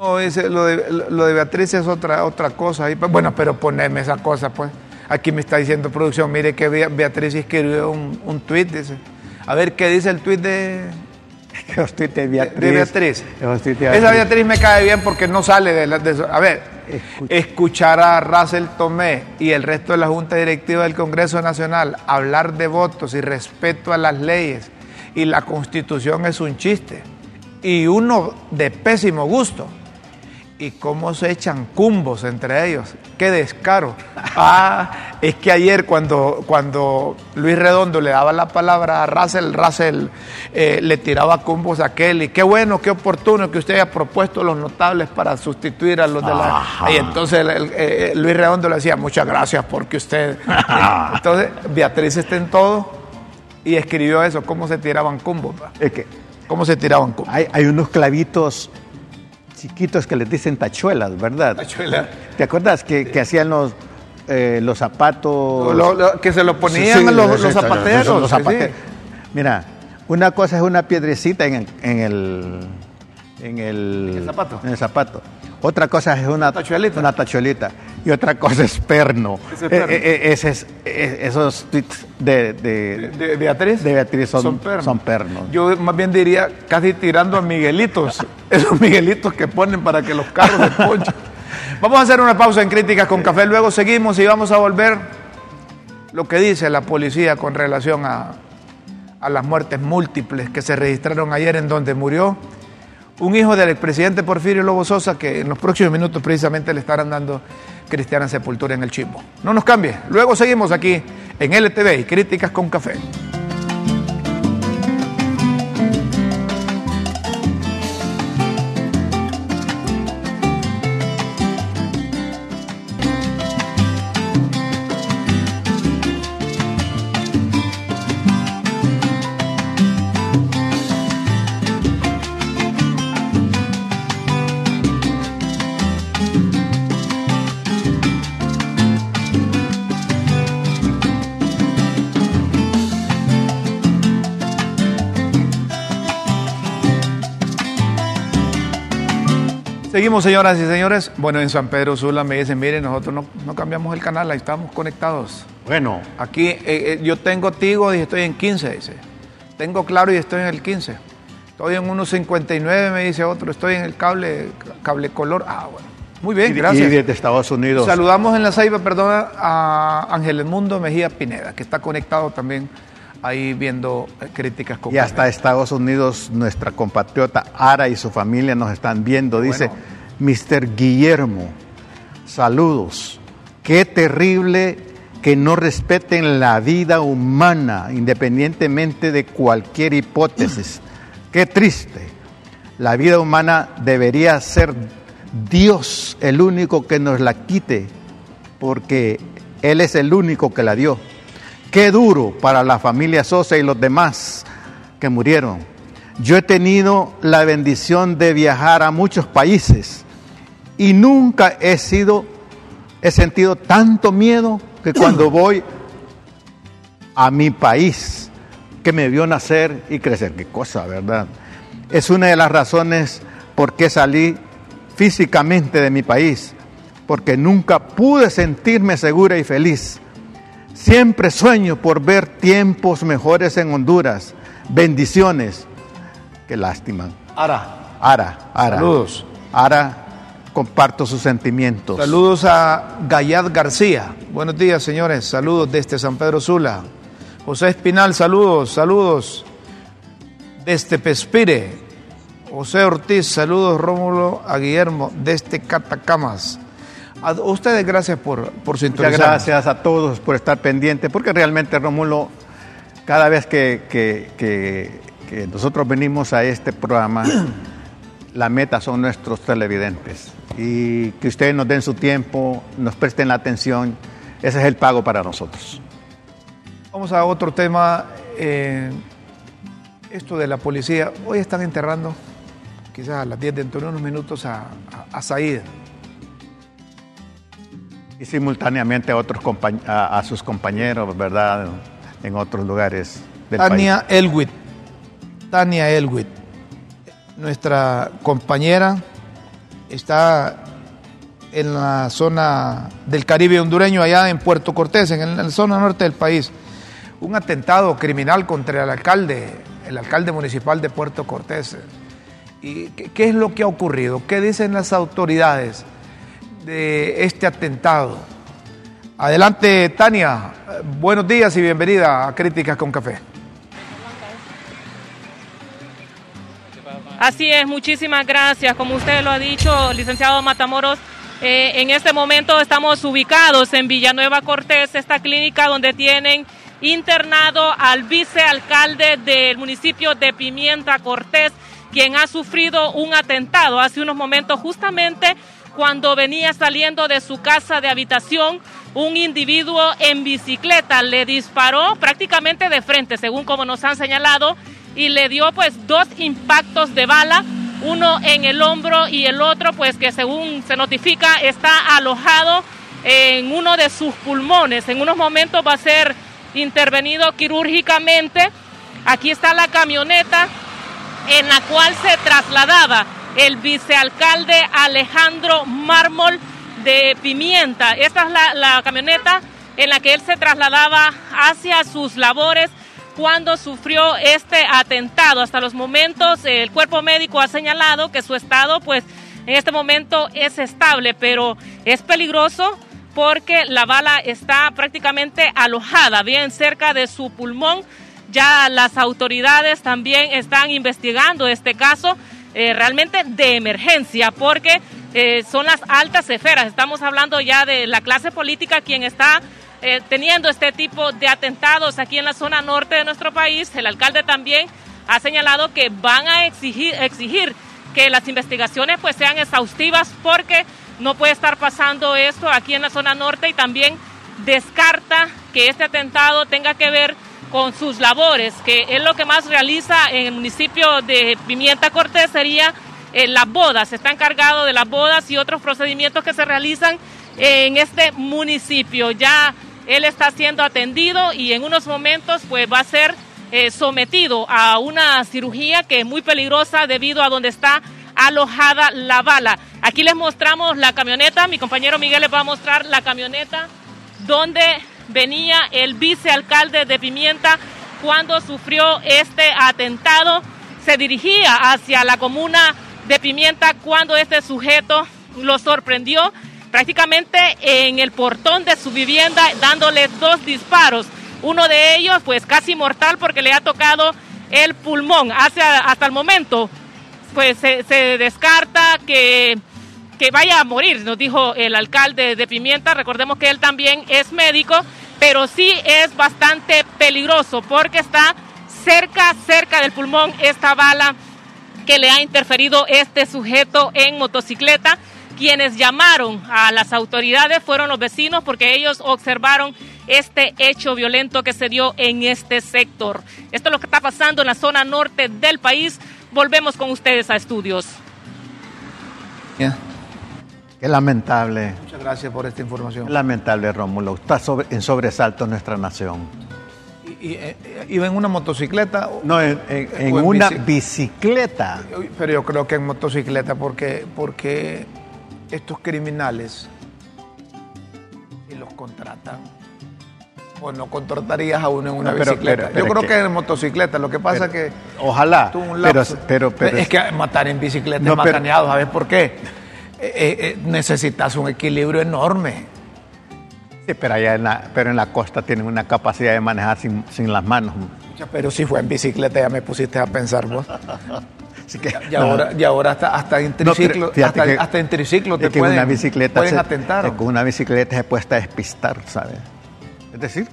A: No, ese, lo, de, lo de Beatriz es otra, otra cosa. Bueno, pero poneme esa cosa, pues. Aquí me está diciendo producción, mire que Beatriz escribió un, un tuit, dice. A ver, ¿qué dice el tuit de,
B: los de Beatriz?
A: De Beatriz.
B: Los tuits de
A: Beatriz. Esa Beatriz me cae bien porque no sale de, la, de eso. A ver, Escucha. escuchar a Russell Tomé y el resto de la Junta Directiva del Congreso Nacional hablar de votos y respeto a las leyes y la Constitución es un chiste. Y uno de pésimo gusto y cómo se echan cumbos entre ellos. Qué descaro. Ah, es que ayer cuando, cuando Luis Redondo le daba la palabra a Russell, Russell eh, le tiraba cumbos a aquel y qué bueno, qué oportuno que usted haya propuesto los notables para sustituir a los de la... Ajá. Y entonces el, eh, Luis Redondo le decía, muchas gracias porque usted... entonces Beatriz está en todo y escribió eso, cómo se tiraban cumbos.
B: Es que,
A: ¿Cómo se tiraban cumbos?
B: Hay, hay unos clavitos chiquitos que les dicen tachuelas, ¿verdad?
A: Tachuelas.
B: ¿Te acuerdas que, que hacían los, eh, los zapatos?
A: Lo, lo, que se lo ponían sí, los, los, zapateros.
B: Los zapateros. Sí, Mira, una cosa es una piedrecita en el, en el, en el,
A: ¿El zapato?
B: En el zapato. Otra cosa es una
A: tachuelita.
B: Una tachuelita. Y otra cosa es perno.
A: Ese es perno.
B: Eh, eh, es, eh, esos tweets de, de,
A: de, de, Beatriz,
B: de Beatriz son,
A: son, perno.
B: son pernos.
A: Yo más bien diría casi tirando a Miguelitos. esos Miguelitos que ponen para que los carros se ponchen. Vamos a hacer una pausa en críticas con café. Luego seguimos y vamos a volver lo que dice la policía con relación a, a las muertes múltiples que se registraron ayer en donde murió un hijo del expresidente Porfirio Lobo Sosa que en los próximos minutos precisamente le estarán dando cristiana sepultura en el Chimbo. No nos cambie, luego seguimos aquí en LTV y Críticas con Café. Seguimos, señoras y señores. Bueno, en San Pedro Sula me dicen, miren, nosotros no, no cambiamos el canal, ahí estamos conectados.
B: Bueno.
A: Aquí eh, eh, yo tengo Tigo y estoy en 15, dice. Tengo Claro y estoy en el 15. Estoy en 1.59, me dice otro. Estoy en el cable, cable color. Ah, bueno. Muy bien, gracias.
B: Y desde Estados Unidos.
A: Saludamos en la Ceiba, perdona, a Ángel Mundo Mejía Pineda, que está conectado también ahí viendo eh, críticas
B: Y hasta Estados Unidos, nuestra compatriota Ara y su familia nos están viendo. Dice, bueno. Mr. Guillermo, saludos. Qué terrible que no respeten la vida humana, independientemente de cualquier hipótesis. Qué triste. La vida humana debería ser Dios el único que nos la quite, porque Él es el único que la dio. Qué duro para la familia Sosa y los demás que murieron. Yo he tenido la bendición de viajar a muchos países y nunca he sido, he sentido tanto miedo que cuando voy a mi país, que me vio nacer y crecer. Qué cosa, ¿verdad? Es una de las razones por qué salí físicamente de mi país, porque nunca pude sentirme segura y feliz. Siempre sueño por ver tiempos mejores en Honduras. Bendiciones. Qué lástima.
A: Ara.
B: Ara, Ara.
A: Saludos.
B: Ara, comparto sus sentimientos.
A: Saludos a Gayat García. Buenos días, señores. Saludos desde San Pedro Sula. José Espinal, saludos, saludos. Desde Pespire. José Ortiz, saludos Rómulo a Guillermo desde Catacamas. A ustedes gracias por, por sintonizar.
B: Muchas gracias a todos por estar pendientes, porque realmente Rómulo, cada vez que, que, que, que nosotros venimos a este programa, la meta son nuestros televidentes. Y que ustedes nos den su tiempo, nos presten la atención, ese es el pago para nosotros.
A: Vamos a otro tema. eh, esto de la policía. Hoy están enterrando, quizás a las 10 dentro de unos minutos, a, a, a Said.
B: Y simultáneamente a, otros compañ- a, a sus compañeros, ¿verdad? En otros lugares del
A: Tania
B: país.
A: Elwit. Tania Elwit, nuestra compañera, está en la zona del Caribe hondureño, allá en Puerto Cortés, en la zona norte del país. Un atentado criminal contra el alcalde, el alcalde municipal de Puerto Cortés. ¿Y qué, qué es lo que ha ocurrido? ¿Qué dicen las autoridades de este atentado? Adelante, Tania. Buenos días y bienvenida a Críticas con Café.
D: Así es, muchísimas gracias. Como usted lo ha dicho, licenciado Matamoros, eh, en este momento estamos ubicados en Villanueva Cortés, esta clínica donde tienen internado al vicealcalde del municipio de Pimienta Cortés, quien ha sufrido un atentado hace unos momentos justamente cuando venía saliendo de su casa de habitación, un individuo en bicicleta le disparó prácticamente de frente, según como nos han señalado, y le dio pues dos impactos de bala, uno en el hombro y el otro pues que según se notifica está alojado en uno de sus pulmones. En unos momentos va a ser intervenido quirúrgicamente. Aquí está la camioneta en la cual se trasladaba el vicealcalde Alejandro Mármol de Pimienta. Esta es la, la camioneta en la que él se trasladaba hacia sus labores cuando sufrió este atentado. Hasta los momentos el cuerpo médico ha señalado que su estado pues en este momento es estable, pero es peligroso porque la bala está prácticamente alojada bien cerca de su pulmón. Ya las autoridades también están investigando este caso eh, realmente de emergencia porque eh, son las altas esferas. Estamos hablando ya de la clase política quien está eh, teniendo este tipo de atentados aquí en la zona norte de nuestro país. El alcalde también ha señalado que van a exigir, exigir que las investigaciones pues sean exhaustivas porque no puede estar pasando esto aquí en la zona norte y también descarta que este atentado tenga que ver con sus labores, que es lo que más realiza en el municipio de Pimienta Cortés sería eh, las bodas, está encargado de las bodas y otros procedimientos que se realizan en este municipio. Ya él está siendo atendido y en unos momentos pues va a ser eh, sometido a una cirugía que es muy peligrosa debido a donde está alojada la bala. Aquí les mostramos la camioneta, mi compañero Miguel les va a mostrar la camioneta donde venía el vicealcalde de Pimienta cuando sufrió este atentado. Se dirigía hacia la comuna de Pimienta cuando este sujeto lo sorprendió prácticamente en el portón de su vivienda dándole dos disparos. Uno de ellos pues casi mortal porque le ha tocado el pulmón. Hasta el momento pues se, se descarta que, que vaya a morir, nos dijo el alcalde de Pimienta. Recordemos que él también es médico, pero sí es bastante peligroso porque está cerca, cerca del pulmón esta bala que le ha interferido este sujeto en motocicleta. Quienes llamaron a las autoridades fueron los vecinos porque ellos observaron este hecho violento que se dio en este sector. Esto es lo que está pasando en la zona norte del país. Volvemos con ustedes a estudios.
B: Qué lamentable.
A: Muchas gracias por esta información.
B: Qué lamentable, Rómulo. Está sobre, en sobresalto nuestra nación.
A: ¿Y, eh, ¿Iba en una motocicleta?
B: No, en, en una bicicleta.
A: Pero yo creo que en motocicleta porque, porque estos criminales, si los contratan, o no contratarías a uno en una bicicleta. Yo creo que, en motocicleta, lo que pasa es que...
B: Ojalá, pero, pero,
A: Es que matar en bicicleta es macaneado, ¿sabes por qué? Eh, eh, eh, necesitas un equilibrio enorme.
B: Sí, pero allá en la, pero en la costa tienen una capacidad de manejar sin, sin las manos.
A: Pero si fue en bicicleta ya me pusiste a pensar vos. Que, y, ahora, y ahora hasta, hasta en triciclo, hasta, hasta, en triciclo te pueden, una bicicleta pueden atentar.
B: con una bicicleta se puede despistar, ¿sabes? Es decir,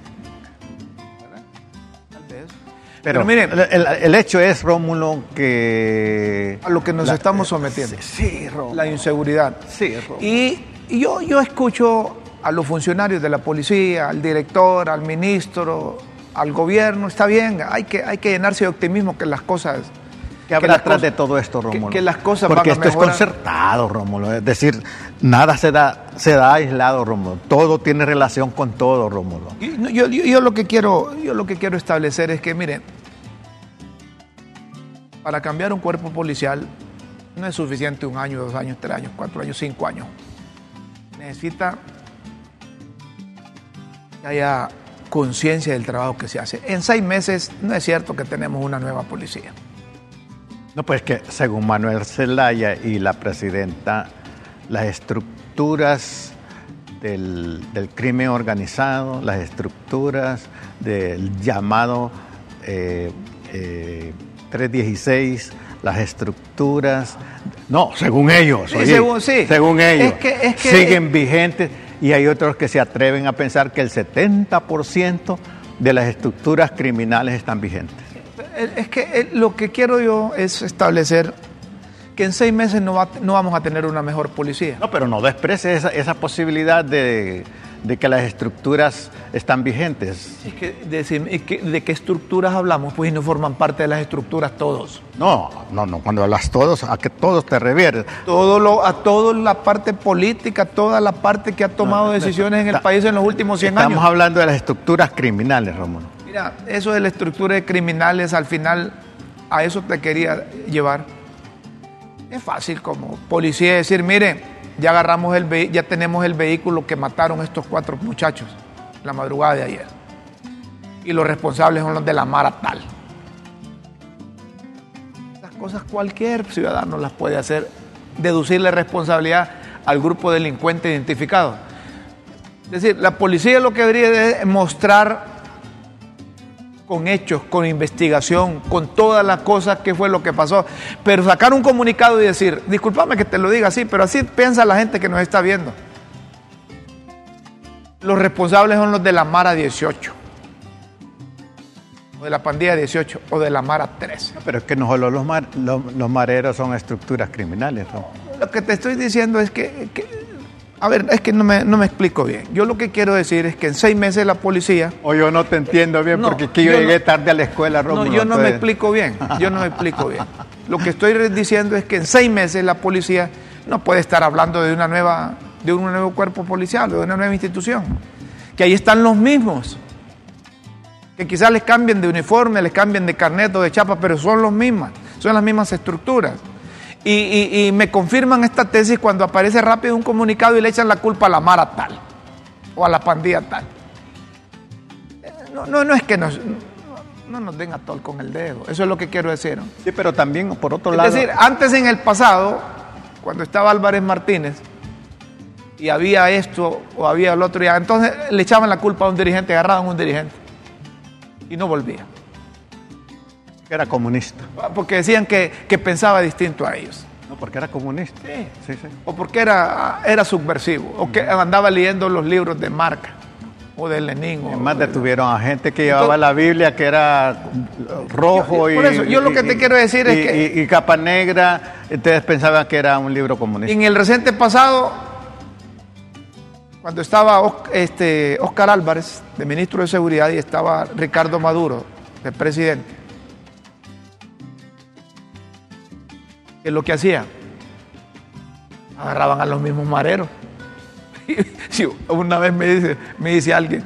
B: pero, miren, el, hecho es, Rómulo, que...
A: A lo que nos estamos sometiendo.
B: Sí, Rómulo.
A: La inseguridad.
B: Sí, Rómulo.
A: Y, yo, yo escucho a los funcionarios de la policía, al director, al ministro, al gobierno, está bien, hay que, hay que llenarse de optimismo que las cosas...
B: ¿Qué habrá atrás de todo esto, Rómulo?
A: Que, las cosas
B: Porque
A: esto
B: es concertado, Rómulo. Es decir, nada se da, se da aislado, Rómulo. Todo tiene relación con todo, Rómulo.
A: Yo, yo, yo, lo que quiero, yo lo que quiero establecer es que, miren, para cambiar un cuerpo policial no es suficiente un año, dos años, tres años, cuatro años, cinco años. Necesita que haya conciencia del trabajo que se hace. En seis meses no es cierto que tenemos una nueva policía.
B: No, pues que según Manuel Zelaya y la presidenta, las estructuras del, crimen organizado, las estructuras del llamado eh, eh, 316, las estructuras, no, según ellos, según, ellos, siguen vigentes y hay otros que se atreven a pensar que el 70% de las estructuras criminales están vigentes.
A: Es que lo que quiero yo es establecer que en seis meses no, no vamos a tener una mejor policía.
B: No, pero no desprecie esa, esa posibilidad de de que las estructuras están vigentes.
A: Es que, de, qué estructuras hablamos? Pues no forman parte de las estructuras todos.
B: No, no, no, cuando hablas todos, a que todos te reviertes.
A: Todo lo, a toda la parte política, toda la parte que ha tomado decisiones en el país en los últimos 100
B: años.
A: Estamos
B: hablando de las estructuras criminales, Rómulo.
A: Mira, eso de la estructura de criminales, al final, a eso te quería llevar. Es fácil como policía decir, mire, ya agarramos el ya tenemos el vehículo que mataron estos cuatro muchachos la madrugada de ayer. Y los responsables son los de la Mara tal. Esas cosas cualquier ciudadano las puede hacer, deducirle responsabilidad al grupo delincuente identificado. Es decir, la policía lo que debería es mostrar con hechos, con investigación, con todas las cosas que fue lo que pasó. Pero sacar un comunicado y decir, discúlpame que te lo diga así, pero así piensa la gente que nos está viendo. Los responsables son los de la Mara 18, o de la pandilla 18, o de la Mara 13.
B: Pero es que no solo los, los, mareros son estructuras criminales.
A: Lo que te estoy diciendo es que a ver, es que no me, no me explico bien. Yo lo que quiero decir es que en seis meses la policía...
B: O yo no te entiendo bien porque aquí yo, llegué tarde a la escuela,
A: No, yo no me explico bien. Yo no me explico bien. Lo que estoy diciendo es que en seis meses la policía no puede estar hablando de una nueva, de un nuevo cuerpo policial, de una nueva institución. Que ahí están los mismos. Que quizás les cambien de uniforme, les cambien de carnet o de chapa, pero son los mismas. Son las mismas estructuras. Y, me confirman esta tesis cuando aparece rápido un comunicado y le echan la culpa a la Mara tal o a la pandilla tal. No, no, no es que nos, no nos den a tol con el dedo, eso es lo que quiero decir.
B: Sí, pero también por otro lado.
A: Es decir, antes en el pasado, cuando estaba Álvarez Martínez y había esto o había el otro, ya, entonces le echaban la culpa a un dirigente, agarraban a un dirigente y no volvía.
B: Era comunista.
A: Porque decían que, pensaba distinto a ellos.
B: No, porque era comunista.
A: Sí. sí, O porque era, era subversivo. O que andaba leyendo los libros de Marca. o de Lenin. O,
B: Además detuvieron a gente que llevaba la Biblia que era rojo
A: Yo-
B: y,
A: por eso, yo lo que te quiero decir es que-
B: y- y capa negra, ustedes pensaban que era un libro comunista.
A: En el reciente pasado, cuando estaba este, Oscar Álvarez, de ministro de Seguridad, y estaba Ricardo Maduro, de presidente, ¿qué es lo que hacía? Agarraban a los mismos mareros. Una vez me dice, me dice alguien,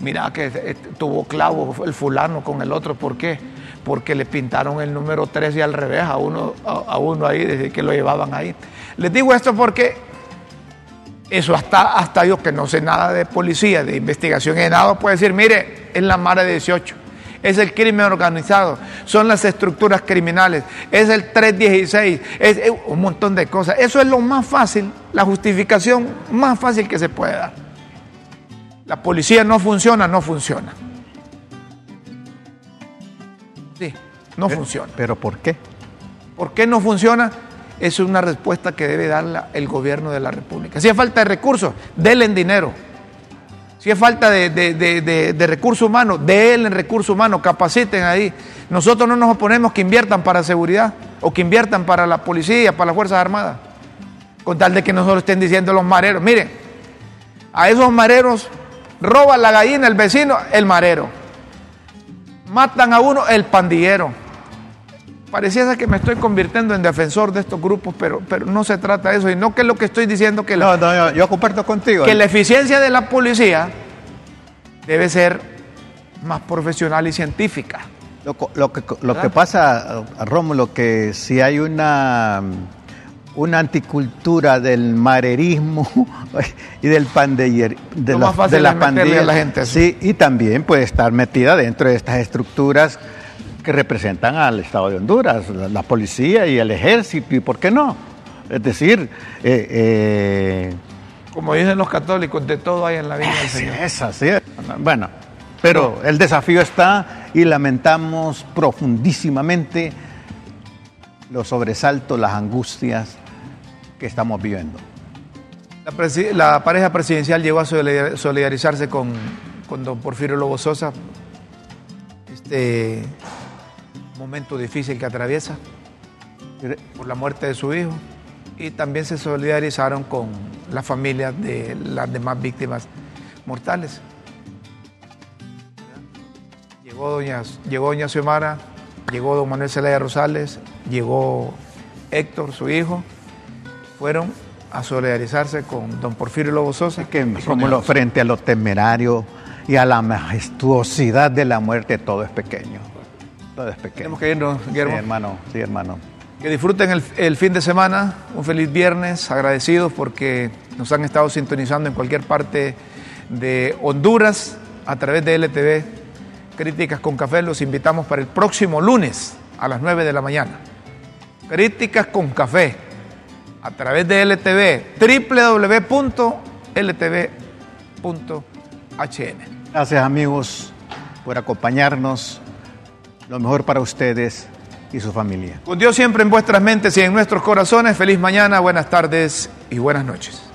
A: mira que eh, tuvo clavo el fulano con el otro, ¿por qué? Porque le pintaron el número 13 al revés a uno, a, uno ahí, desde que lo llevaban ahí. Les digo esto porque eso hasta, hasta yo que no sé nada de policía, de investigación y de nada, puede decir, mire, es la Mara 18, es el crimen organizado, son las estructuras criminales, es el 316, es, es un montón de cosas. Eso es lo más fácil, la justificación más fácil que se puede dar. La policía no funciona, no funciona. Sí, no funciona.
B: ¿Pero por qué?
A: ¿Por qué no funciona? Es una respuesta que debe dar la- el gobierno de la República. Si es falta de recursos, denle en dinero. Si es falta de, de, de, de- de recursos humanos, denle en recursos humanos, capaciten ahí. Nosotros no nos oponemos que inviertan para seguridad o que inviertan para la policía, para las Fuerzas Armadas. Con tal de que nosotros estén diciendo los mareros, miren, a esos mareros roban la gallina el vecino, el marero. Matan a uno, el pandillero. Pareciera que me estoy convirtiendo en defensor de estos grupos, pero, pero no se trata de eso. Y no que es lo que estoy diciendo, que la,
B: No, no, yo, yo comparto contigo.
A: que la eficiencia de la policía debe ser más profesional y científica.
B: Lo, que, lo que pasa, Rómulo, que si hay una, una anticultura del marerismo y del pandiller, de,
A: Lo
B: las-
A: más fácil
B: de las pandillas,
A: la gente
B: sí, y también puede estar metida dentro de estas estructuras que representan al Estado de Honduras, la, la policía y el ejército, y por qué no. Es decir, eh, eh,
A: Como dicen los católicos, de todo hay en la vida del
B: Sí,
A: Señor.
B: es así. Bueno, pero el desafío está y lamentamos profundísimamente los sobresaltos, las angustias que estamos viviendo.
A: La, pareja presidencial llegó a solidar- solidarizarse con, con don Porfirio Lobo Sosa. Este momento difícil que atraviesa por la muerte de su hijo. Y también se solidarizaron con las familias de las demás víctimas mortales. Llegó doña, llegó doña Xiomara, llegó don Manuel Zelaya Rosales, llegó Héctor, su hijo. Fueron a solidarizarse con don Porfirio Lobo Sosa.
B: Que, como lo, frente a lo temerario y a la majestuosidad de la muerte, todo es pequeño. Todo es pequeño.
A: Tenemos que irnos,
B: Sí,
A: Guillermo.
B: hermano, sí, hermano.
A: Que disfruten el, el fin de semana, un feliz viernes, agradecidos porque nos han estado sintonizando en cualquier parte de Honduras a través de LTV. Críticas con Café, los invitamos para el próximo lunes a las 9 de la mañana. Críticas con Café a través de LTV, www.ltv.hn.
B: Gracias amigos por acompañarnos. Lo mejor para ustedes y su familia.
A: Con Dios siempre en vuestras mentes y en nuestros corazones. Feliz mañana, buenas tardes y buenas noches.